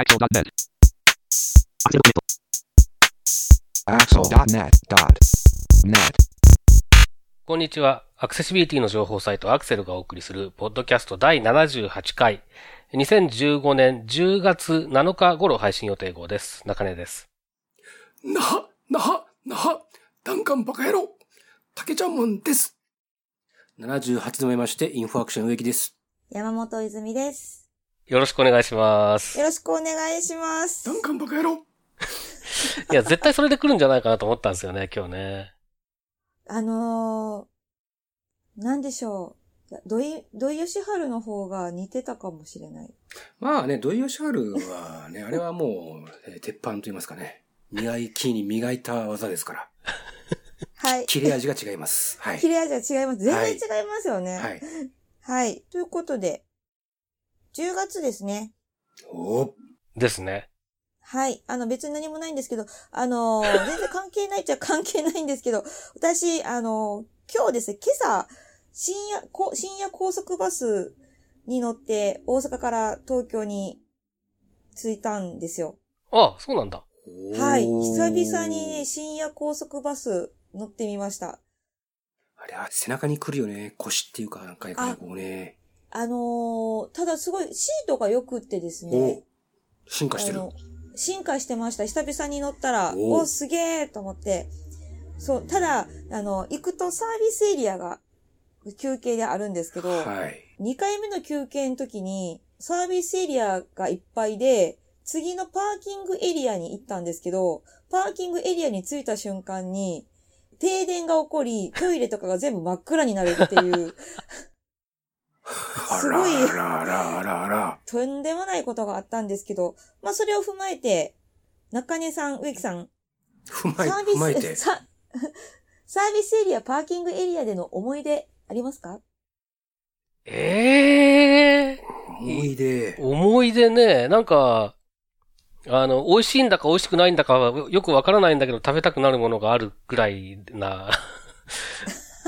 Axel.net. Axel.net.net. こんにちは。アクセシビリティの情報サイトアクセルがお送りするポッドキャスト第78回。2015年10月7日頃配信予定号です。中根です。なは、なは、なは、ダンカンバカ野郎、竹ちゃんもんです。78度目まして、インフォアクション植木です。山本泉です。よろしくお願いします。よろしくお願いしますダ。ンカンバカ野郎。いや、絶対それで来るんじゃないかなと思ったんですよね、今日ね。あのー、なんでしょう。土井、土井善晴の方が似てたかもしれない。まあね、土井善晴はね、あれはもう、えー鉄板と言いますかね。磨い木に磨いた技ですから。はい。切れ味が違います。はい。切れ味は違います。全はい然違いますよね。はい。はい。ということで、10月ですね。おーですね。はい。あの、別に何もないんですけど、あのー、全然関係ないっちゃ 関係ないんですけど、私、あのー、今日ですね、今朝、深夜、こ深夜高速バスに乗って、大阪から東京に着いたんですよ。あ、そうなんだ。はい。久々にね、深夜高速バス乗ってみました。あれは背中に来るよね。腰っていうか、なんかこうね。あのーただすごいシートが良くってですおね。進化してる。進化してました。久々に乗ったら、おおすげーと思って。そう、ただ、あの、行くとサービスエリアが休憩であるんですけど、はい。2回目の休憩の時に、サービスエリアがいっぱいで、次のパーキングエリアに行ったんですけど、パーキングエリアに着いた瞬間に、停電が起こり、トイレとかが全部真っ暗になるっていう、あ すごいらあらあらあらあら。とんでもないことがあったんですけど、まあそれを踏まえて、中根さん、植木さん、踏まえ、サービ踏まえてス、。サ サービスエリア、パーキングエリアでの思い出ありますか？ええ思い出。思い出ね、なんか、あの、美味しいんだか美味しくないんだかはよくわからないんだけど食べたくなるものがあるぐらいな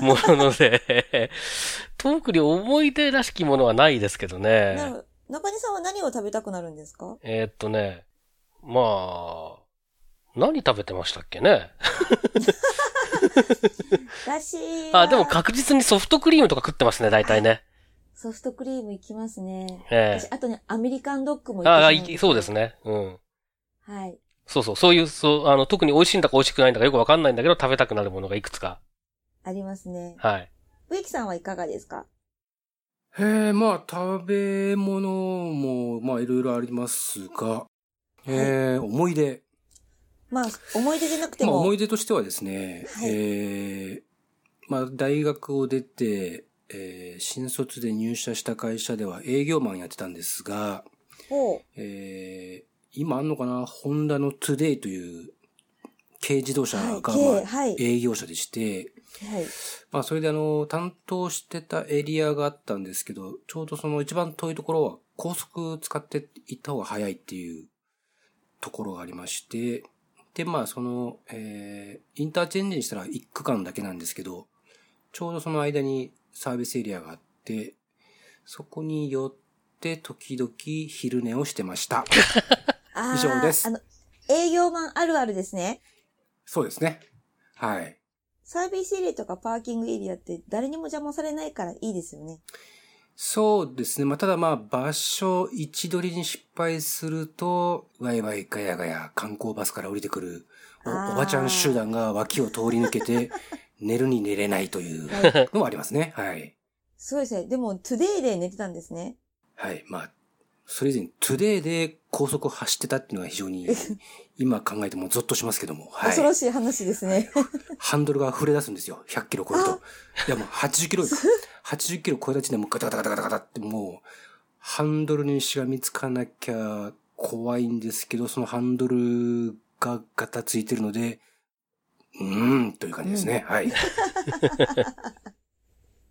もので、特に思い出らしきものはないですけどなね。る中根さんは何を食べたくなるんですか？えーっとね、まあ、何食べてましたっけね？私あ、でもか確実にソフトクリームとか食ってますね、大体ね。ソフトクリームいきますね。え私、あとね、アメリカンドッグもえああ、いいそうです。ね。うん。はい。そうそう、そういう、そう、あの、特に美味しいんだか美味しくないんだかよくわかんないんだけど、食べたくなるものがいくつか。ありますね。はい。植木さんはいかがですか？へえ、まあ、食べ物も、まあ、いろいろありますが、えー、思い出。まあ、思い出じゃなくてまあ、も、思い出としてはですね、はいえー、まあ、大学を出て、えー、新卒で入社した会社では営業マンやってたんですが、ほう。えー、今あんのかな？ホンダのトゥデイという軽自動車が、はいまあ、軽はい営業車でして、はい。まあ、それであの、担当してたエリアがあったんですけど、ちょうどその一番遠いところは高速使って行った方が早いっていうところがありまして、で、まあ、その、えー、インターチェンジにしたら1区間だけなんですけど、ちょうどその間にサービスエリアがあって、そこに寄って時々昼寝をしてました。以上ですあの、営業マンあるあるですね。そうですね。はい。サービスエリアとかパーキングエリアって誰にも邪魔されないからいいですよね。そうですね。まあ、ただまあ、場所位置取りに失敗すると、ワイワイガヤガヤ観光バスから降りてくるおばちゃん集団が脇を通り抜けて、寝るに寝れないというはいのはありますね。はい。そうですね。でも、トゥデイで寝てたんですね。はい。まあ、それ以前、トゥデイで高速を走ってたっていうのが非常に、今考えてもゾッとしますけども。はい。恐ろしい話ですね。ハンドルが振れ出すんですよ。100キロ超えるとあ。いやもう80キロです。80キロ超えた時点でもうガタガタガタガタガタってもう、ハンドルにしがみつかなきゃ怖いんですけど、そのハンドルがガタついてるので、うーん、という感じですね。はい。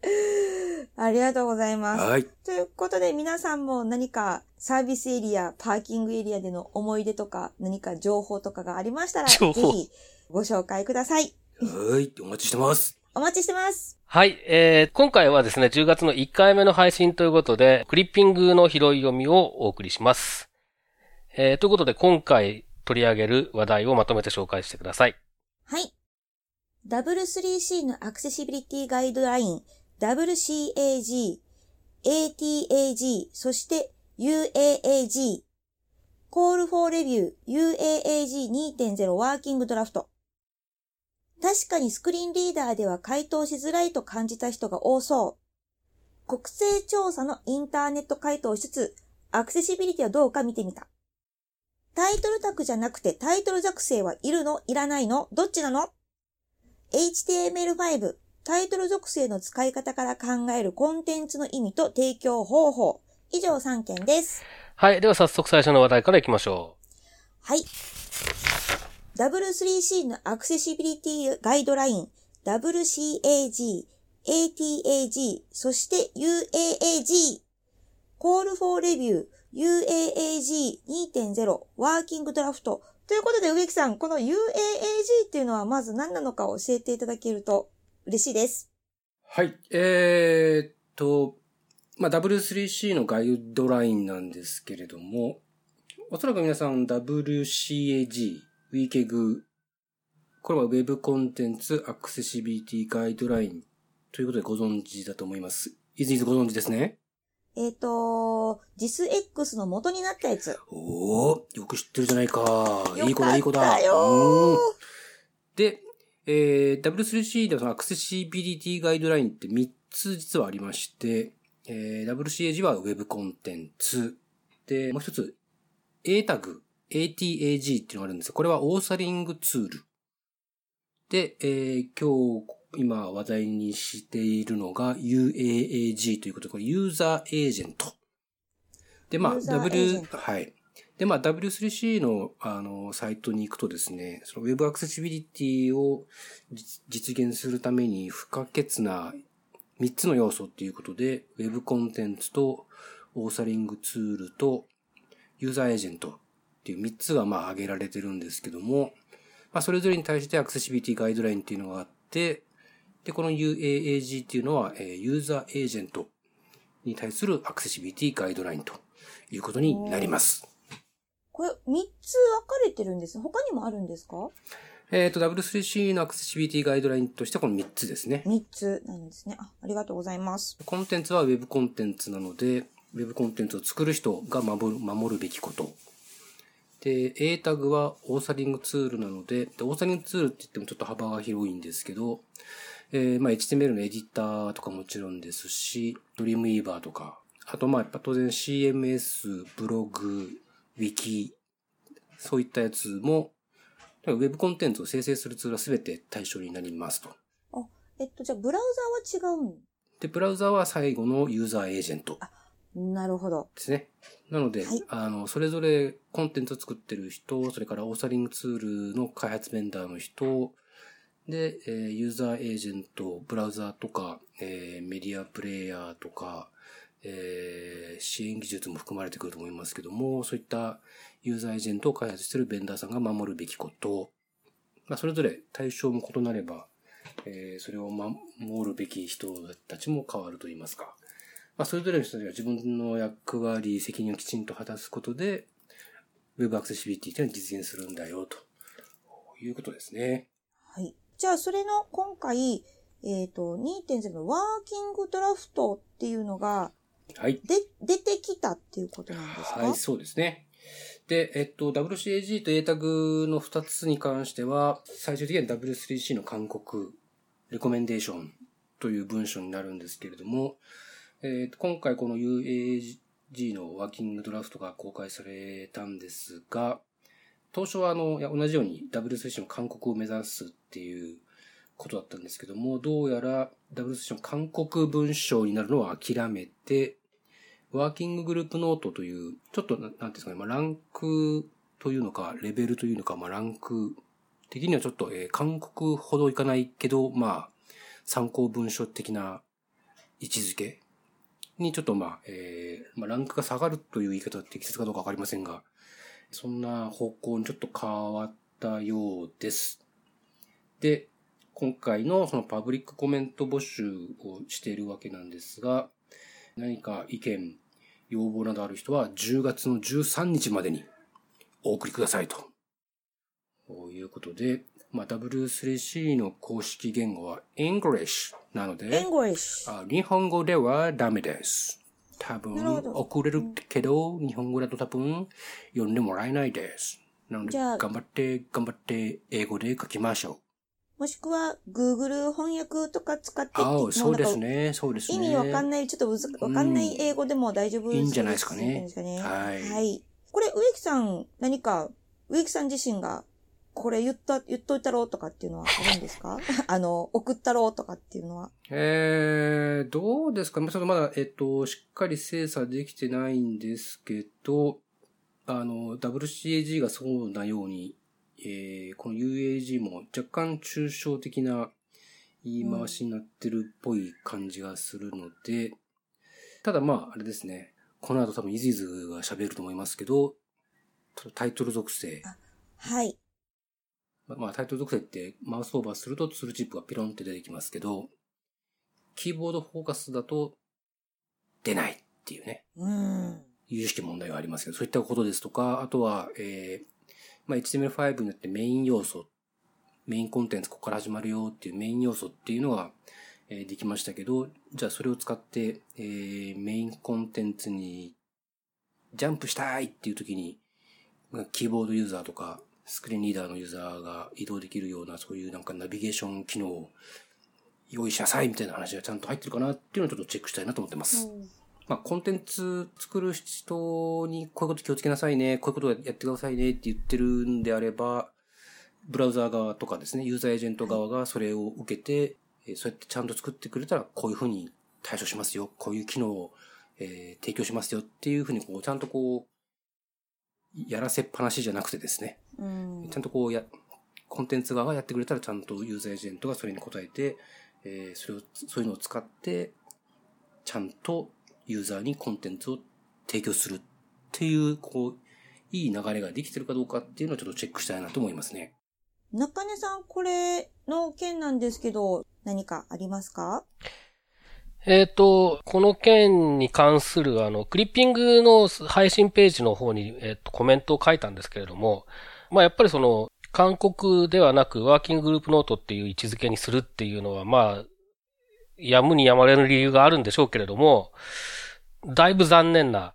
ありがとうございます。はい。ということで、皆さんも何かサービスエリア、パーキングエリアでの思い出とか、何か情報とかがありましたら、ぜひご紹介ください。はい。お待ちしてます。お待ちしてます。はい、えー、今回はですね、10月の1回目の配信ということで、クリッピングの拾い読みをお送りします。えー、ということで今回取り上げる話題をまとめて紹介してください。はい。W3C のアクセシビリティガイドライン、WCAG、ATAG、そして UAAG、Call for Review UAAG2.0 ワーキングドラフト。確かにスクリーンリーダーでは回答しづらいと感じた人が多そう。国勢調査のインターネット回答しつつ、アクセシビリティはどうか見てみた。タイトルタグじゃなくてタイトル属性はいるの？いらないの？どっちなの ?HTML5 タイトル属性の使い方から考えるコンテンツの意味と提供方法。以上3件です。はい。では早速最初の話題からいきましょはい。W3C のアクセシビリティガイドライン、WCAG、ATAG、そして UAAG、Call for Review、UAAG2.0 ワーキングドラフト。ということで、植木さん、この UAAG っていうのはまず何なのか教えていただけると嬉しいです。はい。えー、っと、まあ、W3C のガイドラインなんですけれども、おそらく皆さん WCAG、WCAG、これは Web コンテンツアクセシビリティガイドラインということでご存知だと思います。いずいずご存知ですね？えっ、と、JISX の元になったやつ。おー、よく知ってるじゃないか。よいい子だ、いい子だ。かったようんーで、えー、W3C ではそのアクセシビリティガイドラインって3つ実はありまして、えー、WCAG は Web コンテンツ。で、もう一つ、A タグ、ATAG っていうのがあるんですが、これはオーサリングツール。で、えー、今日、今話題にしているのが UAAG ということで、これユーザーエージェント。で、まあ、W はい。で、まあ、W3C の、あの、サイトに行くとですね、その Web アクセシビリティを実現するために不可欠な3つの要素っていうことで、Web コンテンツとオーサリングツールとユーザーエージェントっていう3つがまあ挙げられてるんですけども、まあそれぞれに対してアクセシビリティガイドラインっていうのがあって、で、この UAAG っていうのは、えーユーザーエージェントに対するアクセシビリティガイドラインということになります。これ3つ分かれてるんです。他にもあるんですか？えっ、と、W3C のアクセシビリティガイドラインとしてはこの3つですね。?3 つなんですね。あ、ありがとうございます。コンテンツは Web コンテンツなので、Web コンテンツを作る人が守る守るべきこと。で、A タグはオーサリングツールなので、でオーサリングツールって言ってもちょっと幅が広いんですけど、えーまあ HTML のエディターとかもちろんですし、Dreamweaver とか、あとまあやっぱ当然 CMS、ブログ、Wiki、そういったやつも、Web コンテンツを生成するツールは全て対象になりますと。えっと、じゃあ、ブラウザーは違うん？で、ブラウザは最後のユーザーエージェント。なるほど。ですね。なので、はいあの、それぞれコンテンツを作ってる人、それからオーサリングツールの開発ベンダーの人、で、えーユーザーエージェント、ブラウザーとか、えーメディアプレイヤーとか、えー支援技術も含まれてくると思いますけども、そういったユーザーエージェントを開発しているベンダーさんが守るべきこと、まあ、それぞれ対象も異なれば、えーそれを守るべき人たちも変わると言いますか。まあ、それぞれの人たちが自分の役割、責任をきちんと果たすことで、Web アクセシビリティというのを実現するんだよ、ということですね。はい。じゃあ、それの今回、えっ、と、2.0のワーキングドラフトっていうのが、はい。で、出てきたっていうことなんですか？はい、そうですね。で、えっと、WCAG と A タグの2つに関しては、最終的には W3C の勧告、レコメンデーションという文章になるんですけれども、えっと、今回この UAG のワーキングドラフトが公開されたんですが、当初はあの、いや同じように W3C の勧告を目指すっていうことだったんですけども、どうやら W3C の勧告文章になるのは諦めて、ワーキンググループノートという、ちょっとな、んていうんですかね、まあ、ランクというのか、レベルというのか、まあ、ランク的にはちょっと、えー韓国ほどいかないけど、まあ、参考文書的な位置づけにちょっとまあ、えーまあ、ランクが下がるという言い方は適切かどうかわかりませんが、そんな方向にちょっと変わったようです。で、今回のそのパブリックコメント募集をしているわけなんですが、何か意見、要望などある人は10月の13日までにお送りくださいと。ということで、まあ、W3C の公式言語は English なので、English。あ日本語ではダメです。多分遅れるけど、日本語だと多分、読んでもらえないです。なので、頑張って、頑張って、英語で書きましょもしくは、Google 翻訳とか使ってう。ああ、そうですもね、そうですね。意味わかんない、ちょっとわかんない英語でも大丈夫いいんじゃないですかねいいんですかねはいはい。これ、植木さん、何か、植木さん自身が、これ言った、言っといたろうとかっていうのはあるんですか？あの、送ったろうとかっていうのは。えー、どうですか？まあちょっとまだ、えっと、しっかり精査できてないんですけど、あの、WCAG がそうなように、えー、この UAG も若干抽象的な言い回しになってるっぽい感じがするので、ただまあ、あれですね。この後多分イズイズが喋ると思いますけど、タイトル属性。はい。ままあ、タイトル属性ってマウスオーバーするとツールチップがピロンって出てきますけど、キーボードフォーカスだと出ないっていうね、うん。有識問題がありますけど、そういったことですとか、あとは、えー、まあ、HTML5 によってメイン要素、メインコンテンツここから始まるよっていうメイン要素っていうのが、えできましたけど、じゃあそれを使って、えー、メインコンテンツにジャンプしたいっていう時に、キーボードユーザーとか、スクリーンリーダーのユーザーが移動できるような、そういうなんかナビゲーション機能を用意しなさいみたいな話がちゃんと入ってるかなっていうのをちょっとチェックしたいなと思ってます。まあ、コンテンツ作る人にこういうこと気をつけなさいね、こういうことやってくださいねって言ってるんであれば、ブラウザー側とかですね、ユーザーエージェント側がそれを受けて、えーそうやってちゃんと作ってくれたら、こういうふうに対処しますよ、こういう機能を、えー提供しますよっていうふうに、こう、ちゃんとこう、やらせっぱなしじゃなくてですね、うん。ちゃんとこうや、コンテンツ側がやってくれたらちゃんとユーザーエージェントがそれに答えて、えーそれを、そういうのを使って、ちゃんとユーザーにコンテンツを提供するっていう、こう、いい流れができてるかどうかっていうのをちょっとチェックしたいなと思いますね。中根さん、これの件なんですけど、何かありますか？えっ、と、この件に関する、あの、クリッピングの配信ページの方に、えっ、と、コメントを書いたんですけれども、まあ、やっぱりその、韓国ではなく、ワーキンググループノートっていう位置づけにするっていうのは、まあ、やむにやまれる理由があるんでしょうけれども、だいぶ残念な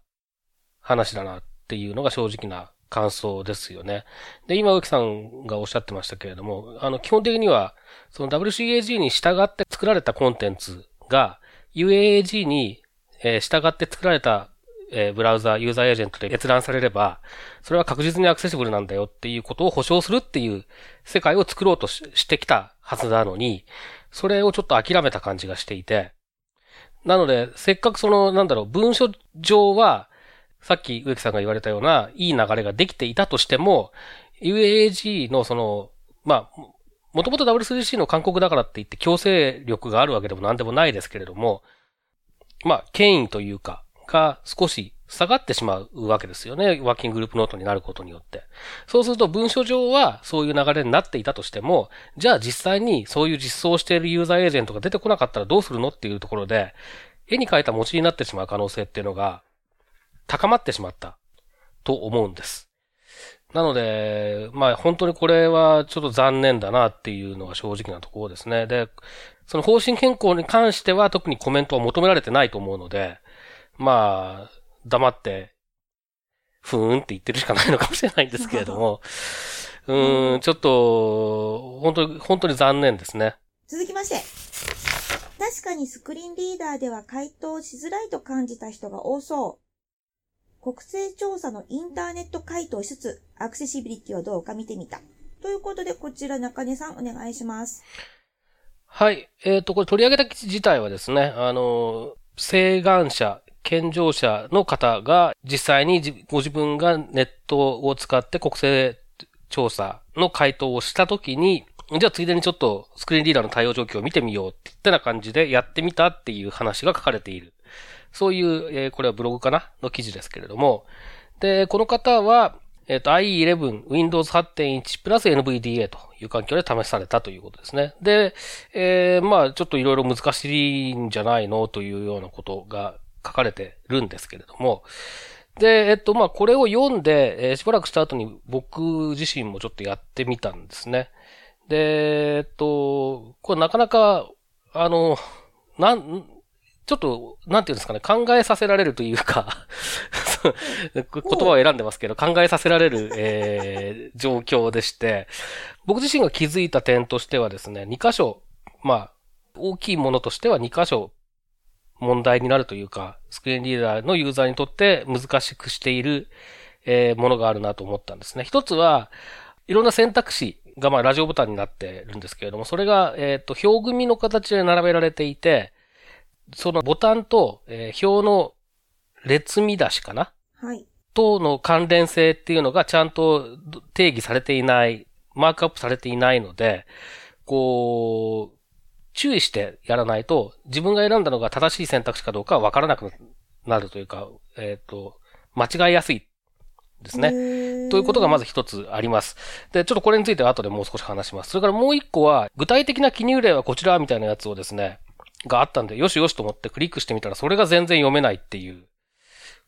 話だなっていうのが正直な感想ですよね。で、今、浮木さんがおっしゃってましたけれども、あの、基本的には、その WCAG に従って作られたコンテンツが、UAAG に、えー従って作られた、えーブラウザ、ユーザーエージェントで閲覧されれば、それは確実にアクセシブルなんだよっていうことを保証するっていう世界を作ろうとしてきたはずなのに、それをちょっと諦めた感じがしていて、なので、せっかくその、なんだろう、文書上は、さっき植木さんが言われたような、いい流れができていたとしても、UAG のその、まあ、もともと W3C の韓国だからって言って強制力があるわけでも何でもないですけれども、まあ、権威というか、が少し下がってしまうわけですよね。ワーキンググループノートになることによって。そうすると文書上はそういう流れになっていたとしても、じゃあ実際にそういう実装しているユーザーエージェントが出てこなかったらどうするのっていうところで、絵に描いた餅になってしまう可能性っていうのが高まってしまったと思うんです。なので、まあ本当にこれはちょっと残念だなっていうのが正直なところですね。で、その方針変更に関しては特にコメントは求められてないと思うので、まあ、黙って、ふーんって言ってるしかないのかもしれないんですけれども、うーん、ちょっと、本当に、本当に残念ですね。続きまして。確かにスクリーンリーダーでは回答しづらいと感じた人が多そう。国勢調査のインターネット回答しつつ、アクセシビリティはどうか見てみた。ということで、こちら中根さんお願いします。はい。えっ、と、これ取り上げた記事自体はですね、あの、請願者、健常者の方が実際にご自分がネットを使って国勢調査の回答をしたときに、じゃあついでにちょっとスクリーンリーダーの対応状況を見てみようってってな感じでやってみたっていう話が書かれている。そういう、えーこれはブログかなの記事ですけれども。で、この方は、えっ、と、IE11、Windows 8.1プラス NVDA という環境で試されたということですね。で、えーまあ、ちょっといろいろ難しいんじゃないのというようなことが書かれてるんですけれども。で、えっと、まあ、これを読んで、えーしばらくした後に僕自身もちょっとやってみたんですね。で、えっと、これなかなか、あの、なん、ちょっと、なんていうんですかね、考えさせられるというか、言葉を選んでますけど、考えさせられる、えー状況でして、僕自身が気づいた点としてはですね、2箇所、まあ、大きいものとしては2箇所問題になるというか、スクリーンリーダーのユーザーにとって難しくしている、えーものがあるなと思ったんですね。一つは、いろんな選択肢がまあラジオボタンになってるんですけれども、それが、えっ、と、表組の形で並べられていて、そのボタンと、えー表の列見出しかな？はい。との関連性っていうのがちゃんと定義されていない、マークアップされていないので、こう、注意してやらないと、自分が選んだのが正しい選択肢かどうかはわからなくなるというか、えっ、と、間違いやすいですね。ねということがまず。ず一つあります。で、ちょっとこれについては後でもう少し話します。それからもう一個は、具体的な記入例はこちらみたいなやつをですね、があったんで、よしよしと思ってクリックしてみたら、それが全然読めないっていう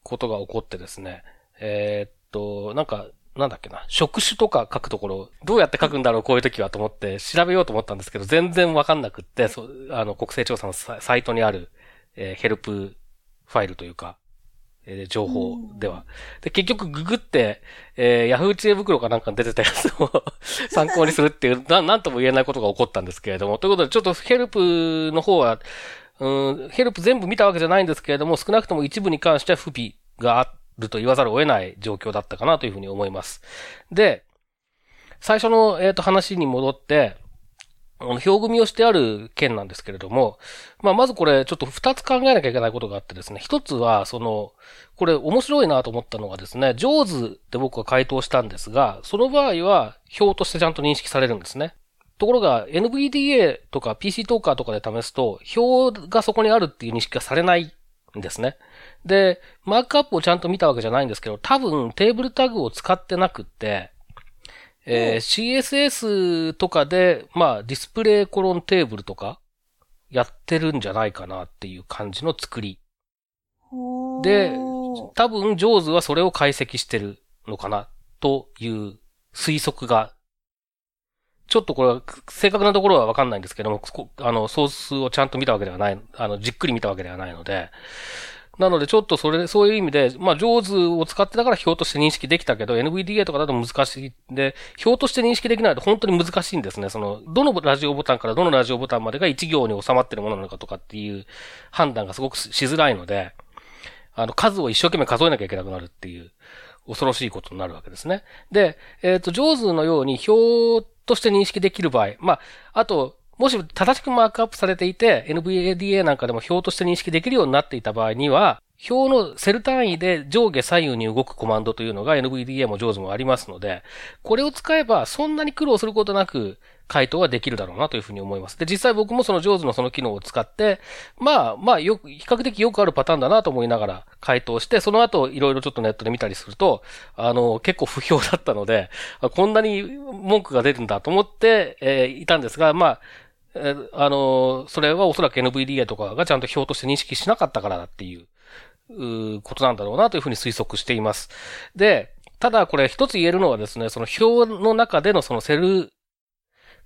ことが起こってですね、えーっと、なんか、なんだっけな、職種とか書くところ、どうやって書くんだろう、こういう時はと思って調べようと思ったんですけど、全然わかんなくって、そうあの、国勢調査のササイトにある、えーヘルプファイルというか、えー情報では。で、結局ググって、えー、ヤフー知恵袋かなんかに出てたやつを 参考にするっていう、ななんとも言えないことが起こったんですけれども。ということで、ちょっとヘルプの方は、うん、ヘルプ全部見たわけじゃないんですけれども、少なくとも一部に関しては不備があると言わざるを得ない状況だったかなというふうに思います。で、最初の、えっ、と、話に戻って、表組みをしてある件なんですけれども、まあ、まずこれ、ちょっと二つ考えなきゃいけないことがあってですね。一つは、その、これ面白いなと思ったのがですね、上手で僕は回答したんですが、その場合は表としてちゃんと認識されるんですね。ところが NVDA とか PC トーカーとかで試すと、表がそこにあるっていう認識がされないんですね。で、マークアップをちゃんと見たわけじゃないんですけど、多分テーブルタグを使ってなくって、えー CSS とかで、まあ、ディスプレイコロンテーブルとか、やってるんじゃないかなっていう感じの作り。でほ多分、ジョーズはそれを解析してるのかな、という推測が、ちょっとこれは正確なところはわかんないんですけども、こあの、ソースをちゃんと見たわけではない、あの、じっくり見たわけではないので、なのでちょっとそれ、そういう意味で、まあ、ジョーズを使ってたから表として認識できたけど、NVDA とかだと難しい。で、表として認識できないと本当に難しいんですね。その、どのラジオボタンからどのラジオボタンまでが一行に収まってるものなのかとかっていう判断がすごくしづらいので、あの、数を一生懸命数えなきゃいけなくなるっていう、恐ろしいことになるわけですね。で、えっ、と、ジョーズのように表として認識できる場合、まあ、あと、もし正しくマークアップされていて、NVDA なんかでも表として認識できるようになっていた場合には、表のセル単位で上下左右に動くコマンドというのが NVDA も JAWS もありますので、これを使えばそんなに苦労することなく回答はできるだろうなというふうに思います。で、実際僕もその JAWS のその機能を使って、まあまあよく、比較的よくあるパターンだなと思いながら回答して、その後いろいろちょっとネットで見たりすると、あの、結構不評だったので、こんなに文句が出るんだと思って、えーいたんですが、まあ、えあのそれはおそらく NVDA とかがちゃんと表として認識しなかったからだっていう、ことなんだろうなというふうに推測しています。で、ただこれ一つ言えるのはですね、その表の中でのそのセル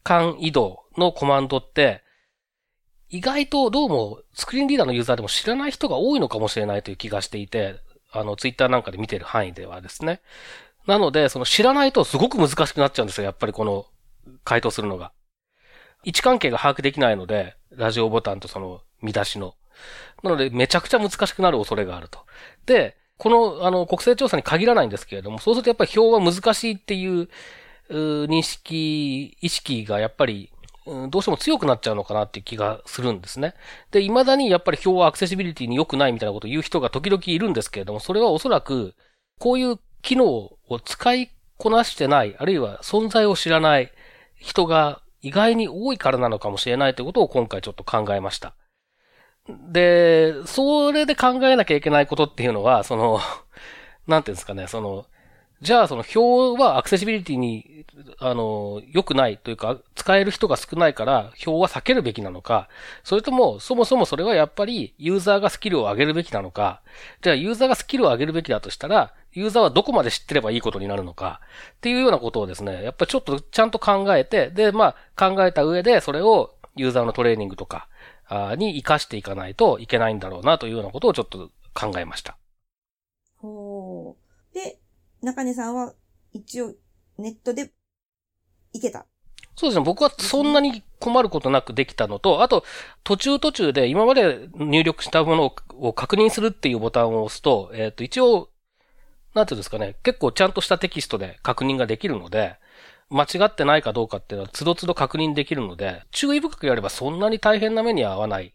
間移動のコマンドって、意外とどうもスクリーンリーダーのユーザーでも知らない人が多いのかもしれないという気がしていて、あの、ツイッターなんかで見てる範囲ではですね。なので、その知らないとすごく難しくなっちゃうんですよ、やっぱりこの回答するのが。位置関係が把握できないので、ラジオボタンとその見出しの。なので、めちゃくちゃ難しくなる恐れがあると。で、この、あの、国勢調査に限らないんですけれども、そうするとやっぱり表は難しいっていう、う認識、意識がやっぱり、うんどうしても強くなっちゃうのかなっていう気がするんですね。で、未だにやっぱり表はアクセシビリティに良くないみたいなことを言う人が時々いるんですけれども、それはおそらく、こういう機能を使いこなしてない、あるいは存在を知らない人が意外に多いからなのかもしれないということを今回ちょっと考えました。で、それで考えなきゃいけないことっていうのは、その、なんていうんですかね、その、じゃあその表はアクセシビリティに、あの、良くないというか、使える人が少ないから表は避けるべきなのか、それともそもそもそれはやっぱりユーザーがスキルを上げるべきなのか、じゃあユーザーがスキルを上げるべきだとしたら、ユーザーはどこまで知ってればいいことになるのか、っていうようなことをですね、やっぱりちょっとちゃんと考えて、で、まあ考えた上でそれをユーザーのトレーニングとか、に活かしていかないといけないんだろうなというようなことをちょっと考えました。ほう。で、中根さんは一応ネットでいけた。そうですね。僕はそんなに困ることなくできたのと、あと、途中途中で今まで入力したものを確認するっていうボタンを押すと、えっ、ー、と、一応、なんていうんですかね、結構ちゃんとしたテキストで確認ができるので、間違ってないかどうかっていうのは、つどつど確認できるので、注意深くやればそんなに大変な目には合わない。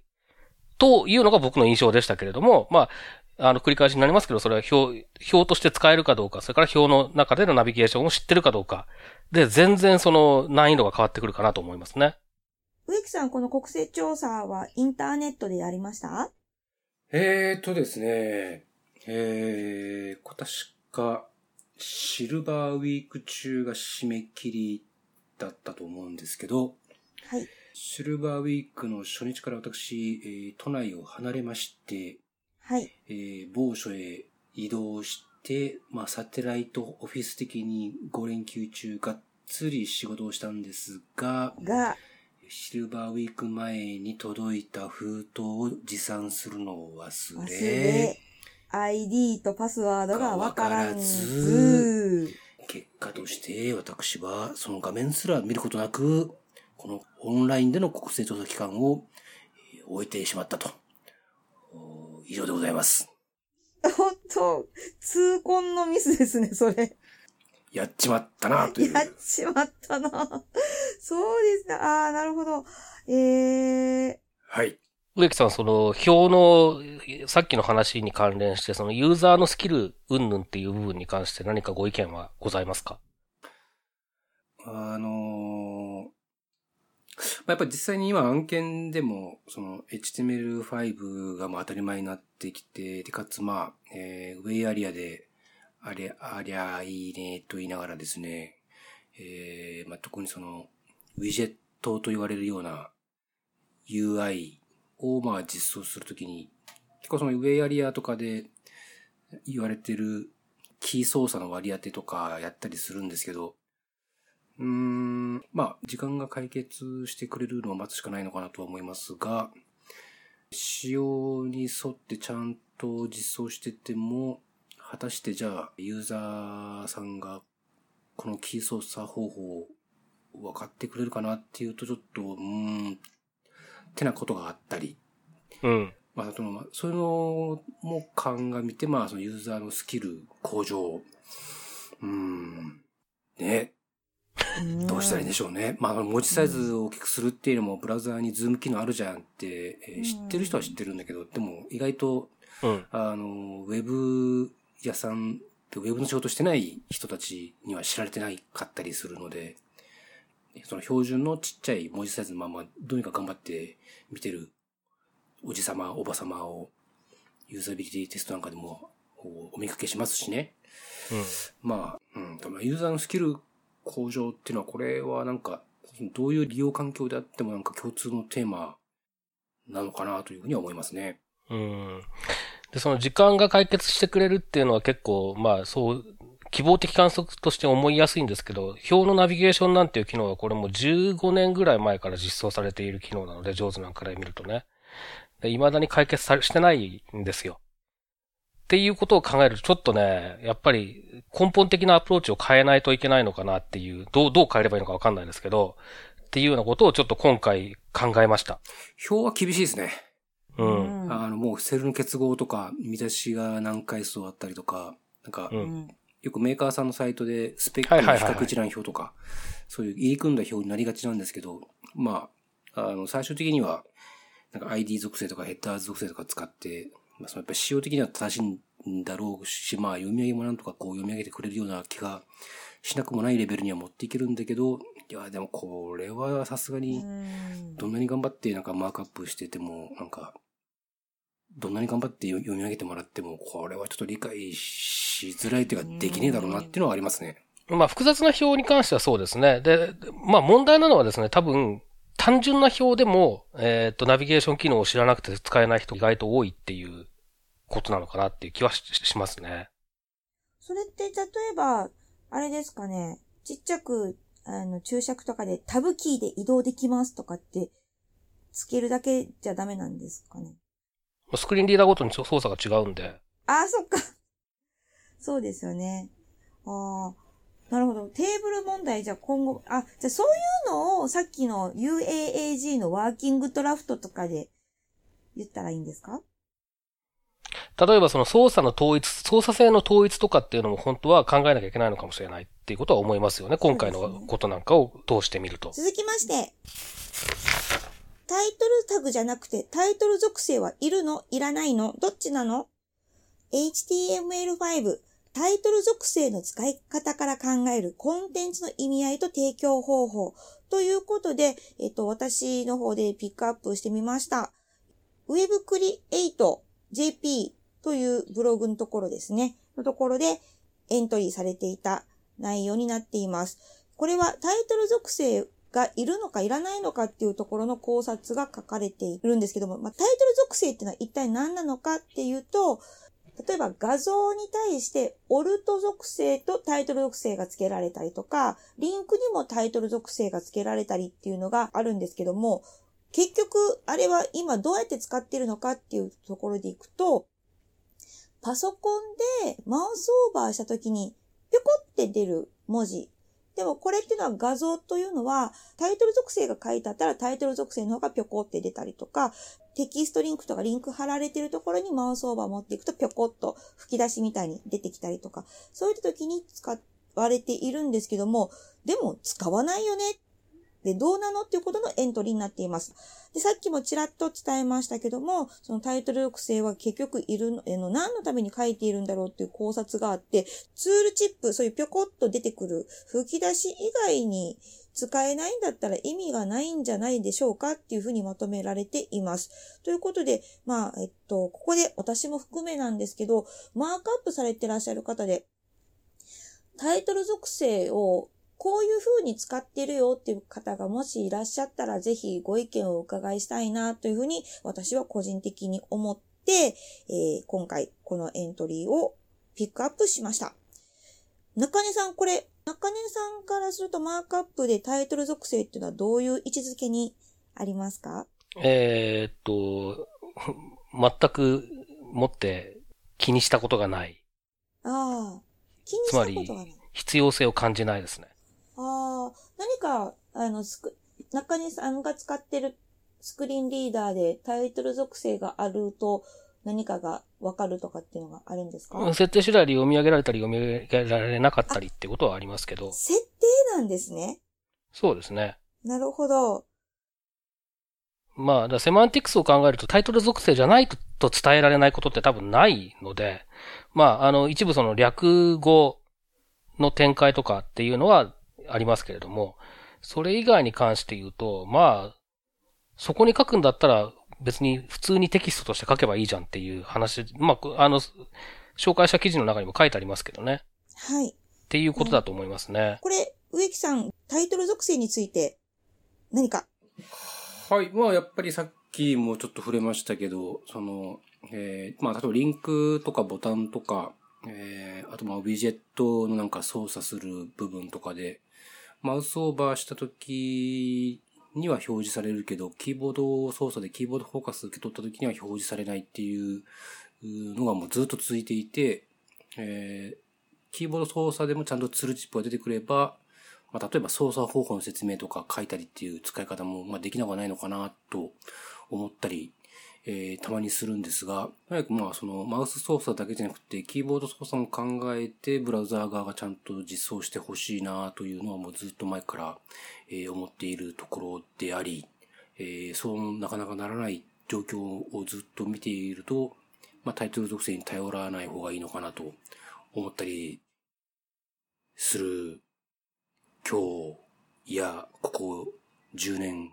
というのが僕の印象でしたけれども、まあ、あの、繰り返しになりますけど、それは表、表として使えるかどうか、それから表の中でのナビゲーションを知ってるかどうか。で、全然その難易度が変わってくるかなと思いますね。植木さん、この国勢調査はインターネットでやりました？えーとですね、えー、確か、シルバーウィーク中が締め切りだったと思うんですけど、はい。シルバーウィークの初日から私、えー、都内を離れまして、はい。えー、某所へ移動して、まあ、サテライトオフィス的に5連休中がっつり仕事をしたんですが、が、シルバーウィーク前に届いた封筒を持参するのを忘れ、忘れ ID とパスワードがわからず、結果として私はその画面すら見ることなく、このオンラインでの国勢調査期間を終えてしまったと。以上でございます。ほんと、痛恨のミスですね、それ。やっちまったな、という。やっちまったな。そうですね。ああ、なるほど。ええー。はい。植木さん、その、表の、さっきの話に関連して、そのユーザーのスキル云々っていう部分に関して何かご意見はございますか？あのー、やっぱ実際に今案件でも、その HTML5 がもう当たり前になってきて、で、かつまあ、えー、ウェイアリアで、あれ、ありゃいいねと言いながらですね、えー、まあ、特にその、ウィジェットと言われるような UI をまあ実装するときに、結構そのウェアリアとかで言われてるキー操作の割り当てとかやったりするんですけど、うーん、まあ、時間が解決してくれるのを待つしかないのかなとは思いますが、仕様に沿ってちゃんと実装してても、果たしてじゃあ、ユーザーさんがこのキー操作方法を分かってくれるかなっていうとちょっと、うーん、ってなことがあったり。うん。まあ、その、そういうのも鑑みて、まあ、そのユーザーのスキル向上。うん。ね。どうしたらいいんでしょうね。まあ、文字サイズを大きくするっていうのも、ブラウザーにズーム機能あるじゃんって、えー、知ってる人は知ってるんだけど、でも、意外と、うん、あの、ウェブ屋さん、ウェブの仕事してない人たちには知られてないかったりするので、その標準のちっちゃい文字サイズのまま、どうにか頑張って見てるおじさま、おばさまを、ユーザビリティテストなんかでもお見かけしますしね。うん、まあ、うん、ユーザーのスキル向上っていうのは、これはなんか、どういう利用環境であってもなんか共通のテーマなのかなというふうには思いますね。うん。で、その時間が解決してくれるっていうのは結構、まあそう、希望的観測として思いやすいんですけど、表のナビゲーションなんていう機能はこれも15年ぐらい前から実装されている機能なので、上手なんかで見るとね。未だに解決さしてないんですよ。っていうことを考えると、ちょっとね、やっぱり根本的なアプローチを変えないといけないのかなっていう、どう、どう変えればいいのかわかんないですけど、っていうようなことをちょっと今回考えました。表は厳しいですね。うん。あの、もうセルの結合とか、見出しが何回数あったりとか、なんか、うん、よくメーカーさんのサイトでスペックの比較一覧表とか、そういう入り組んだ表になりがちなんですけど、まあ、あの、最終的には、なんか ID 属性とかヘッダー属性とか使って、まあ、そのやっぱり仕様的には正しいんだろうし、まあ読み上げもなんとかこう読み上げてくれるような気がしなくもないレベルには持っていけるんだけど、いや、でもこれはさすがに、どんなに頑張ってなんかマークアップしてても、なんか、どんなに頑張って読み上げてもらっても、これはちょっと理解しづらいというか、できねえだろうなっていうのはありますね。まあ複雑な表に関してはそうですね。で、まあ問題なのはですね、多分、単純な表でも、えっ、と、ナビゲーション機能を知らなくて使えない人意外と多いっていうことなのかなっていう気はししますね。それって、例えば、あれですかね、ちっちゃく、あの、注釈とかでタブキーで移動できますとかって、つけるだけじゃダメなんですかね。スクリーンリーダーごとに操作が違うんで。ああ、そっか。そうですよね。ああ。なるほど。テーブル問題、じゃあ今後、あ、じゃあそういうのをさっきの UAAG のワーキングドラフトとかで言ったらいいんですか？例えばその操作の統一、操作性の統一とかっていうのも本当は考えなきゃいけないのかもしれないっていうことは思いますよね。今回のことなんかを通してみると。続きまして、タイトルタグじゃなくてタイトル属性はいるの？いらないの？どっちなの ?HTML5 タイトル属性の使い方から考えるコンテンツの意味合いと提供方法ということで、えっと、私の方でピックアップしてみました。WebCreate.jp というブログのところですね。のところでエントリーされていた内容になっています。これはタイトル属性がいるのかいらないのかっていうところの考察が書かれているんですけども、まあ、タイトル属性っていうのは一体何なのかっていうと、例えば画像に対してオルト属性とタイトル属性が付けられたりとか、リンクにもタイトル属性が付けられたりっていうのがあるんですけども、結局、あれは今どうやって使ってるのかっていうところでいくと、パソコンでマウスオーバーした時に、ぴょこって出る文字でもこれっていうのは画像というのはタイトル属性が書いてあったらタイトル属性の方がぴょこって出たりとか、テキストリンクとかリンク貼られてるところにマウスオーバー持っていくとぴょこっと吹き出しみたいに出てきたりとか、そういった時に使われているんですけども、でも使わないよねで、どうなのっていうことのエントリーになっています。で、さっきもちらっと伝えましたけども、そのタイトル抑制は結局いるの、えの何のために書いているんだろうっていう考察があって、ツールチップ、そういうぴょこっと出てくる吹き出し以外に使えないんだったら意味がないんじゃないでしょうかっていうふうにまとめられています。ということで、まあ、えっと、ここで私も含めなんですけど、マークアップされてらっしゃる方で、タイトル属性をこういう風に使ってるよっていう方がもしいらっしゃったら、ぜひご意見をお伺いしたいなというふうに私は個人的に思って、えー、今回このエントリーをピックアップしました。中根さん、これ、中根さんからするとマークアップでタイトル属性っていうのはどういう位置づけにありますか？えー、っと、全くもって気にしたことがない。ああ、気にしたことがない。必要性を感じないですね。ああ、何か、あの、スク、中根さんが使ってるスクリーンリーダーでタイトル属性があると何かがわかるとかっていうのがあるんですか？設定次第で読み上げられたり読み上げられなかったりってことはありますけど。設定なんですね。そうですね。なるほど。まあ、セマンティクスを考えるとタイトル属性じゃないと伝えられないことって多分ないので、まあ、あの、一部その略語の展開とかっていうのはありますけれども、それ以外に関して言うと、まあ、そこに書くんだったら別に普通にテキストとして書けばいいじゃんっていう話、まあ、あの、紹介した記事の中にも書いてありますけどね。はい。っていうことだと思いますね。これ、植木さん、タイトル属性について何か？はい。まあ、やっぱりさっきもちょっと触れましたけど、その、えー、まあ、例えばリンクとかボタンとか、えー、あとまあ、ウィジェットのなんか操作する部分とかで、マウスオーバーした時には表示されるけど、キーボード操作でキーボードフォーカス受け取った時には表示されないっていうのがもうずっと続いていて、えー、キーボード操作でもちゃんとツルチップが出てくれば、まあ、例えば操作方法の説明とか書いたりっていう使い方も、まあ、できなくはないのかなと思ったりえー、たまにするんですが、とにかくまあそのマウス操作だけじゃなくて、キーボード操作も考えて、ブラウザー側がちゃんと実装してほしいなというのはもうずっと前から、えー、思っているところであり、えー、そうなかなかならない状況をずっと見ていると、まあタイトル属性に頼らない方がいいのかなと思ったりする今日、いや、ここ10年、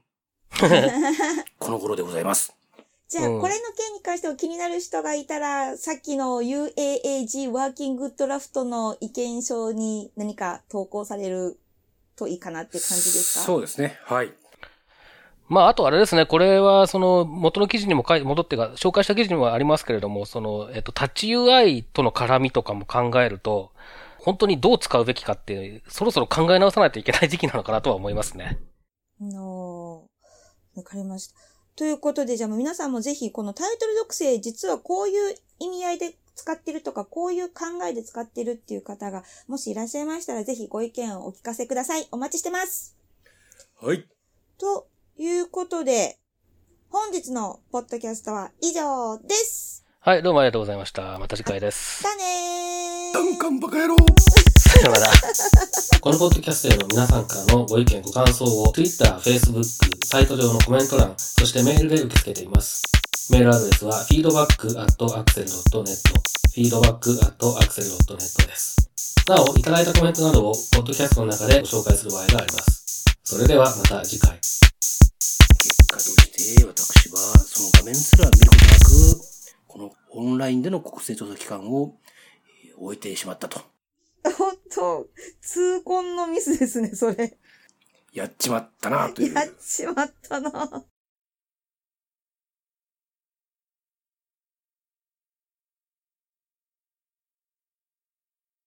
この頃でございます。じゃあ、うんこれの件に関しては気になる人がいたら、さっきの UAAG ワーキングドラフトの意見書に何か投稿されるといいかなっていう感じですか？そうですね。はい。まあ、あとあれですね、これは、その、元の記事にも書いて、戻ってか、紹介した記事にもありますけれども、その、えっと、タッチ UI との絡みとかも考えると、本当にどう使うべきかって、そろそろ考え直さないといけない時期なのかなとは思いますね。のわかりました。ということで、じゃあもう皆さんもぜひこのタイトル属性、実はこういう意味合いで使ってるとか、こういう考えで使ってるっていう方が、もしいらっしゃいましたら、ぜひご意見をお聞かせください。お待ちしてます。はい。ということで、本日のポッドキャストは以上です。はい、どうもありがとうございました。また次回です。だねー。ダンカンバカ野郎さよなら。このポッドキャストへの皆さんからのご意見、ご感想を Twitter、Facebook、サイト上のコメント欄、そしてメールで受け付けています。メールアドレスは feedback.axel.net feedback.axel.net です。なお、いただいたコメントなどをポッドキャストの中でご紹介する場合があります。それではまた次回。結果として、私はその画面すら見ることなく、このオンラインでの国勢調査期間をえー終えてしまったと。ほんと、痛恨のミスですね、それ。やっちまったなという。やっちまったな。